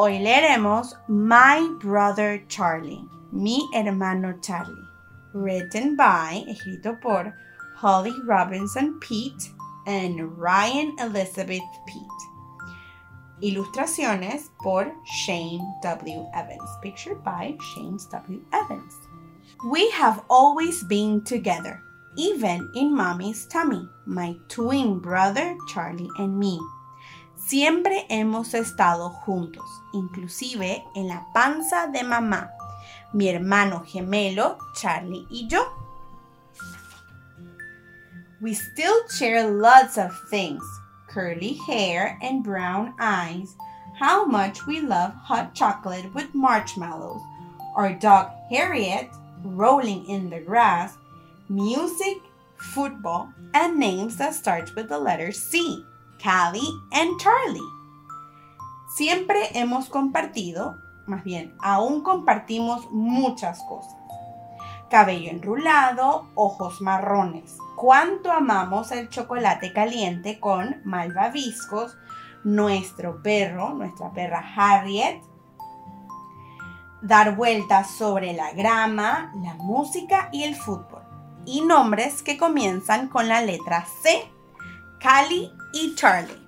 Hoy leeremos My Brother Charlie, mi hermano Charlie, written by, escrito por Holly Robinson Pete and Ryan Elizabeth Pete. Ilustraciones por Shane W. Evans, pictured by Shane W. Evans. We have always been together, even in mommy's tummy, my twin brother Charlie and me. Siempre hemos estado juntos, inclusive en la panza de mamá, mi hermano gemelo Charlie y yo. We still share lots of things curly hair and brown eyes, how much we love hot chocolate with marshmallows, our dog Harriet rolling in the grass, music, football, and names that start with the letter C. Callie and Charlie. Siempre hemos compartido, más bien, aún compartimos muchas cosas. Cabello enrulado, ojos marrones. Cuánto amamos el chocolate caliente con malvaviscos, nuestro perro, nuestra perra Harriet, dar vueltas sobre la grama, la música y el fútbol. Y nombres que comienzan con la letra C. Callie y Charlie.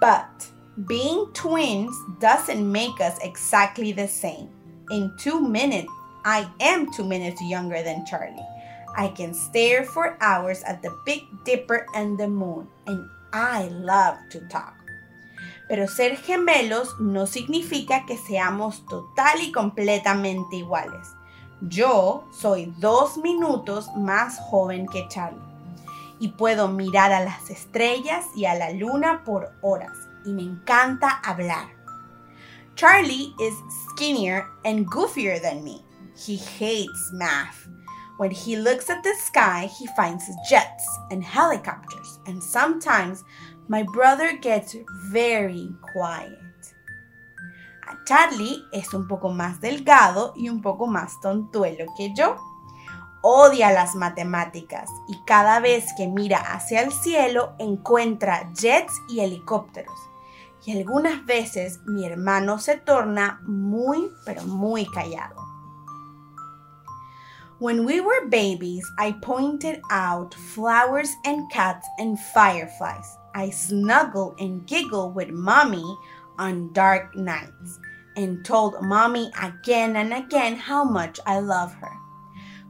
But being twins doesn't make us exactly the same. In two minutes, I am two minutes younger than Charlie. I can stare for hours at the Big Dipper and the moon, and I love to talk. Pero ser gemelos no significa que seamos total y completamente iguales. Yo soy dos minutos más joven que Charlie y puedo mirar a las estrellas y a la luna por horas y me encanta hablar. Charlie is skinnier and goofier than me. He hates math. When he looks at the sky, he finds jets and helicopters, and sometimes my brother gets very quiet. Charlie es un poco más delgado y un poco más tontuelo que yo odia las matemáticas y cada vez que mira hacia el cielo encuentra jets y helicópteros. Y algunas veces mi hermano se torna muy, pero muy callado. When we were babies, I pointed out flowers and cats and fireflies. I snuggle and giggle with mommy on dark nights and told mommy again and again how much I love her.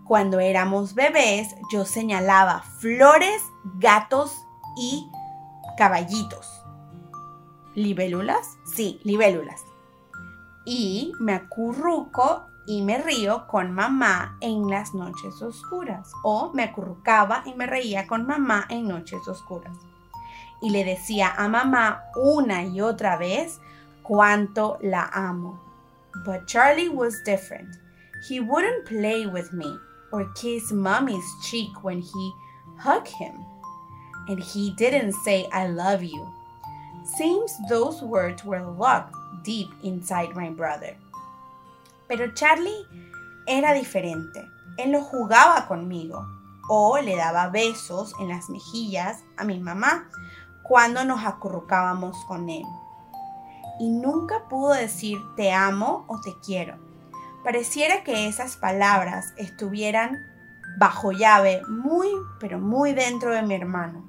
Cuando éramos bebés, yo señalaba flores, gatos y caballitos. ¿Libélulas? Sí, libélulas. Y me acurruco y me río con mamá en las noches oscuras. O me acurrucaba y me reía con mamá en noches oscuras. Y le decía a mamá una y otra vez cuánto la amo. But Charlie was different. He wouldn't play with me or kiss mommy's cheek when he hugged him. And he didn't say, I love you. Seems those words were locked deep inside my brother. Pero Charlie era diferente. Él no jugaba conmigo o le daba besos en las mejillas a mi mamá cuando nos acurrucábamos con él. Y nunca pudo decir te amo o te quiero. Pareciera que esas palabras estuvieran bajo llave muy, pero muy dentro de mi hermano.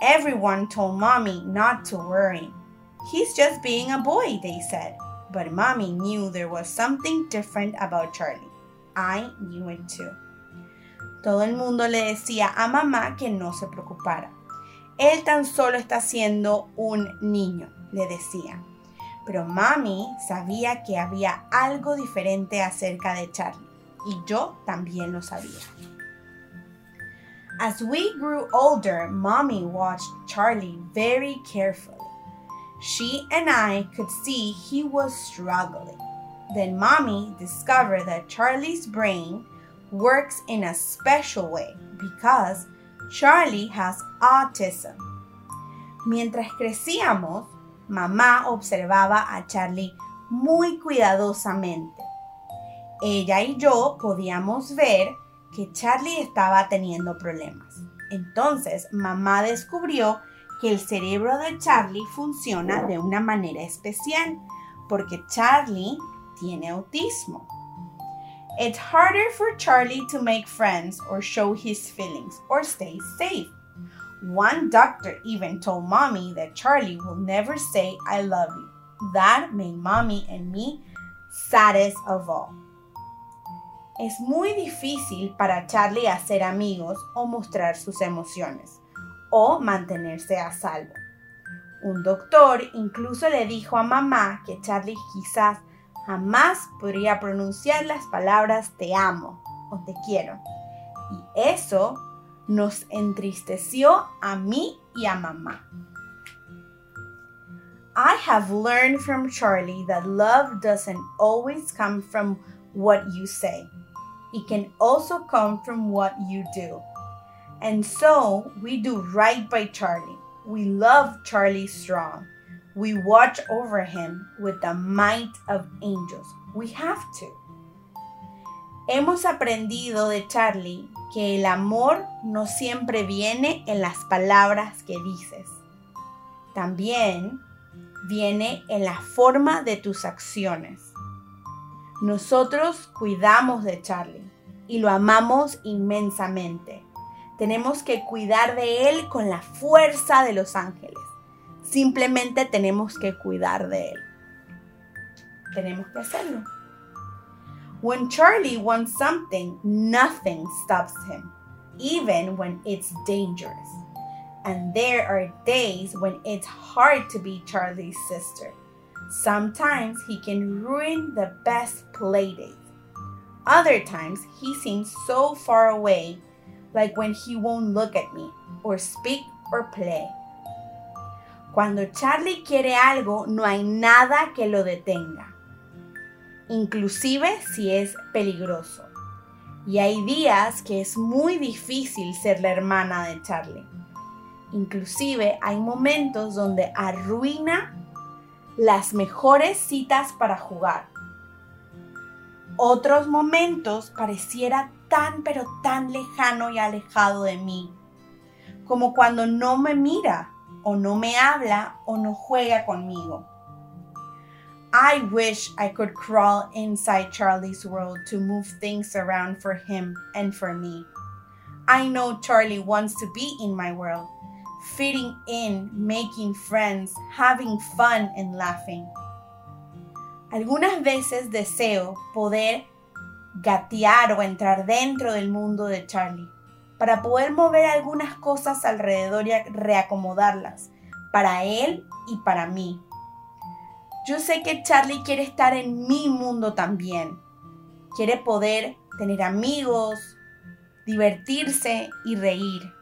Everyone told mommy not to worry. He's just being a boy, they said. But mommy knew there was something different about Charlie. I knew it too. Todo el mundo le decía a mamá que no se preocupara. Él tan solo está siendo un niño, le decía pero mami sabía que había algo diferente acerca de Charlie y yo también lo sabía. As we grew older, mommy watched Charlie very carefully. She and I could see he was struggling. then mommy discovered that Charlie's brain works in a special way because Charlie has autism. Mientras crecíamos, mamá observaba a Charlie muy cuidadosamente. Ella y yo podíamos ver que Charlie estaba teniendo problemas. Entonces, mamá descubrió que el cerebro de Charlie funciona de una manera especial porque Charlie tiene autismo. It's harder for Charlie to make friends or show his feelings or stay safe. One doctor even told mommy that Charlie will never say I love you. That made mommy and me saddest of all. Es muy difícil para Charlie hacer amigos o mostrar sus emociones o mantenerse a salvo. Un doctor incluso le dijo a mamá que Charlie quizás jamás podría pronunciar las palabras te amo o te quiero. Y eso nos entristeció a mí y a mamá. I have learned from Charlie that love doesn't always come from what you say. It can also come from what you do. And so we do right by Charlie. We love Charlie strong. We watch over him with the might of angels. We have to. Hemos aprendido de Charlie que el amor no siempre viene en las palabras que dices. También viene en la forma de tus acciones. Nosotros cuidamos de Charlie y lo amamos inmensamente. Tenemos que cuidar de él con la fuerza de los ángeles. Simplemente tenemos que cuidar de él. Tenemos que hacerlo. When Charlie wants something, nothing stops him, even when it's dangerous. And there are days when it's hard to be Charlie's sister. Sometimes he can ruin the best playdates. Other times he seems so far away, like when he won't look at me, or speak, or play. Cuando Charlie quiere algo, no hay nada que lo detenga, inclusive si es peligroso. Y hay días que es muy difícil ser la hermana de Charlie. Inclusive hay momentos donde arruina las mejores citas para jugar. Otros momentos pareciera tan pero tan lejano y alejado de mí, como cuando no me mira o no me habla o no juega conmigo. I wish I could crawl inside Charlie's world to move things around for him and for me. I know Charlie wants to be in my world, fitting in, making friends, having fun, and laughing. Algunas veces deseo poder gatear o entrar dentro del mundo de Charlie para poder mover algunas cosas alrededor y reacomodarlas, para él y para mí. Yo sé que Charlie quiere estar en mi mundo también. Quiere poder tener amigos, divertirse y reír.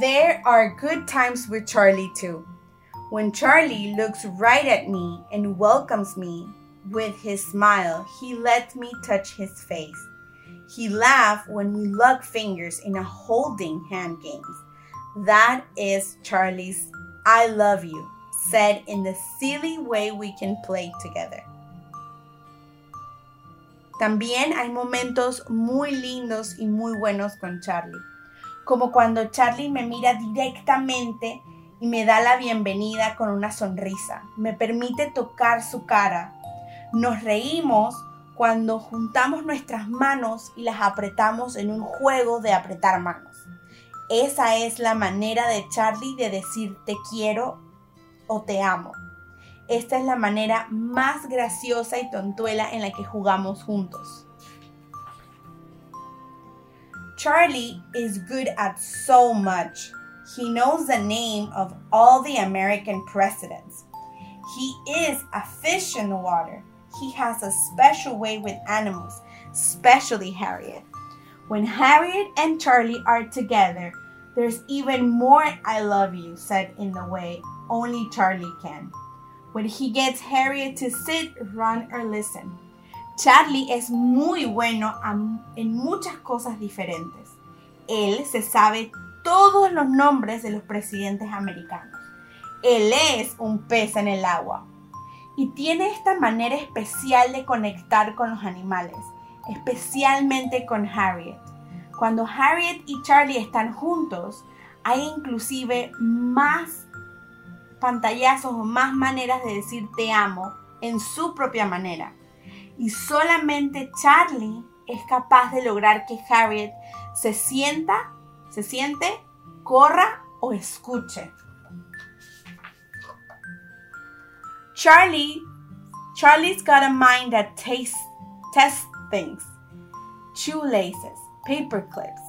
There are good times with Charlie too. When Charlie looks right at me and welcomes me with his smile, he lets me touch his face. He laughs when we lock fingers in a holding hand games. That is Charlie's I love you, said in the silly way we can play together. También hay momentos muy lindos y muy buenos con Charlie, como cuando Charlie me mira directamente y me da la bienvenida con una sonrisa, me permite tocar su cara, nos reímos cuando juntamos nuestras manos y las apretamos en un juego de apretar manos. Esa es la manera de Charlie de decir te quiero o te amo. Esta es la manera más graciosa y tontuela en la que jugamos juntos. Charlie is good at so much. He knows the name of all the American presidents. He is a fish in the water. he has a special way with animals, especially Harriet. When Harriet and Charlie are together, there's even more I love you said in the way only Charlie can. when he gets Harriet to sit, run, or listen. Charlie es muy bueno en muchas cosas diferentes. Él se sabe todos los nombres de los presidentes americanos. Él es un pez en el agua. Y tiene esta manera especial de conectar con los animales, especialmente con Harriet. Cuando Harriet y Charlie están juntos, hay inclusive más pantallazos o más maneras de decir te amo en su propia manera. Y solamente Charlie es capaz de lograr que Harriet se sienta, se siente, corra o escuche. Charlie, Charlie's got a mind that tastes, tests things. Shoelaces, paper clips,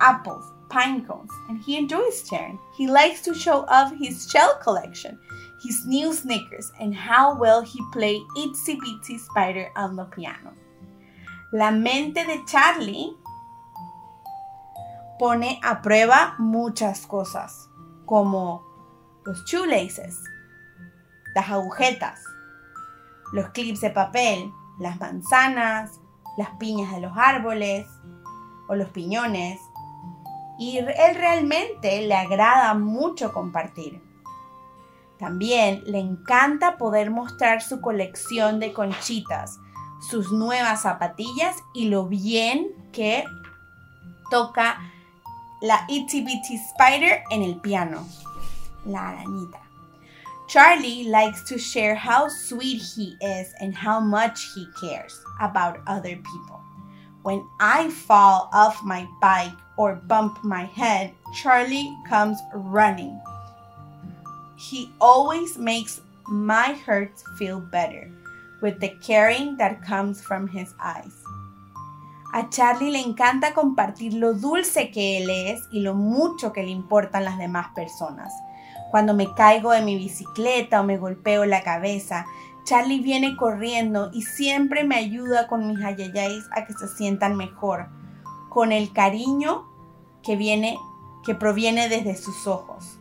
apples, pine cones, and he enjoys sharing. He likes to show off his shell collection, his new sneakers, and how well he plays Itsy Bitsy Spider on the piano. La mente de Charlie pone a prueba muchas cosas, como los shoelaces, las agujetas, los clips de papel, las manzanas, las piñas de los árboles o los piñones. Y él realmente le agrada mucho compartir. También le encanta poder mostrar su colección de conchitas, sus nuevas zapatillas y lo bien que toca la Itty Bitty Spider en el piano, la arañita. Charlie likes to share how sweet he is and how much he cares about other people. When I fall off my bike or bump my head, Charlie comes running. He always makes my hurt feel better with the caring that comes from his eyes. A Charlie le encanta compartir lo dulce que él es y lo mucho que le importan las demás personas. Cuando me caigo de mi bicicleta o me golpeo la cabeza, Charlie viene corriendo y siempre me ayuda con mis ayayáis a que se sientan mejor, con el cariño que viene que proviene desde sus ojos.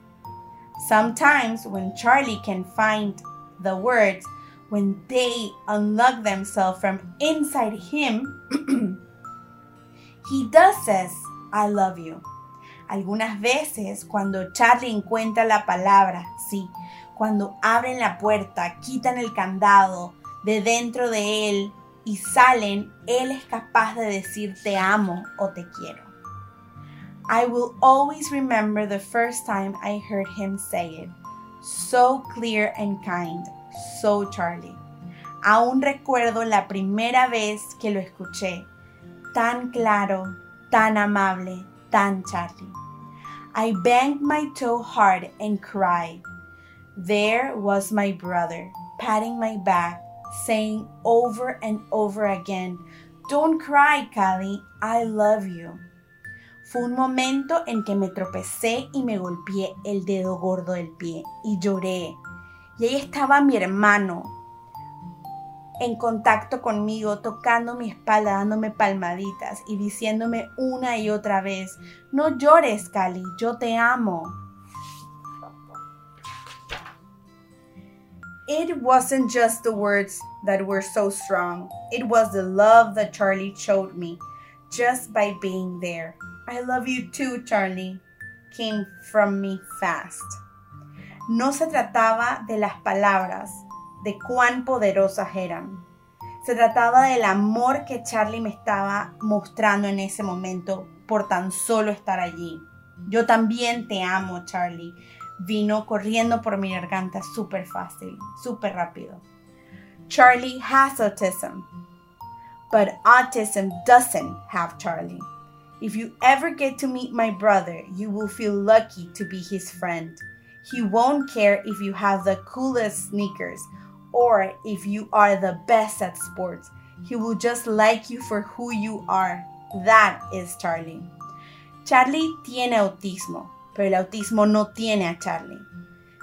Sometimes when Charlie can find the words when they unlock themselves from inside him, he does says, I love you. Algunas veces cuando Charlie encuentra la palabra, sí, cuando abren la puerta, quitan el candado de dentro de él y salen, él es capaz de decir te amo o te quiero. I will always remember the first time I heard him say it. So clear and kind, so Charlie. Aún recuerdo la primera vez que lo escuché. Tan claro, tan amable, tan Charlie. I banged my toe hard and cried. There was my brother, patting my back, saying over and over again, Don't cry, Callie, I love you. Fue un momento en que me tropecé y me golpeé el dedo gordo del pie y lloré. Y ahí estaba mi hermano, en contacto conmigo, tocando mi espalda, dándome palmaditas y diciéndome una y otra vez, no llores, Cali, yo te amo. It wasn't just the words that were so strong, it was the love that Charlie showed me just by being there. I love you too, Charlie, came from me fast. No se trataba de las palabras, de cuán poderosas eran. Se trataba del amor que Charlie me estaba mostrando en ese momento por tan solo estar allí. Yo también te amo, Charlie. Vino corriendo por mi garganta súper fácil, súper rápido. Charlie has autism, but autism doesn't have Charlie. If you ever get to meet my brother, you will feel lucky to be his friend. He won't care if you have the coolest sneakers or if you are the best at sports. He will just like you for who you are. That is Charlie. Charlie tiene autismo, pero el autismo no tiene a Charlie.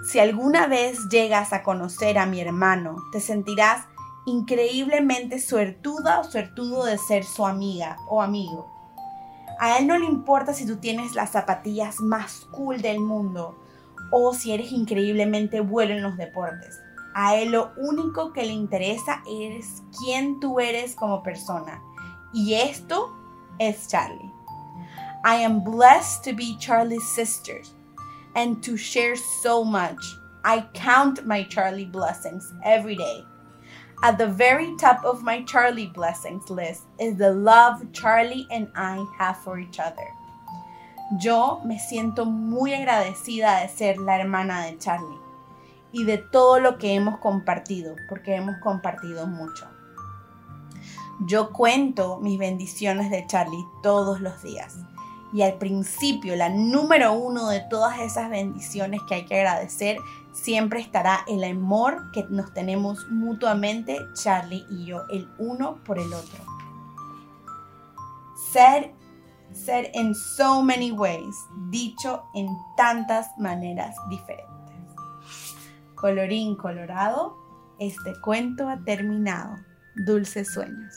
Si alguna vez llegas a conocer a mi hermano, te sentirás increíblemente suertuda o suertudo de ser su amiga o amigo. A él no le importa si tú tienes las zapatillas más cool del mundo o si eres increíblemente bueno en los deportes. A él lo único que le interesa es quién tú eres como persona. Y esto es Charlie. I am blessed to be Charlie's sister and to share so much. I count my Charlie blessings every day. At the very top of my Charlie blessings list is the love Charlie and I have for each other. Yo me siento muy agradecida de ser la hermana de Charlie y de todo lo que hemos compartido, porque hemos compartido mucho. Yo cuento mis bendiciones de Charlie todos los días. Y al principio, la número uno de todas esas bendiciones que hay que agradecer, siempre estará el amor que nos tenemos mutuamente, Charlie y yo, el uno por el otro. Ser said in so many ways, dicho en tantas maneras diferentes. Colorín colorado, este cuento ha terminado. Dulces sueños.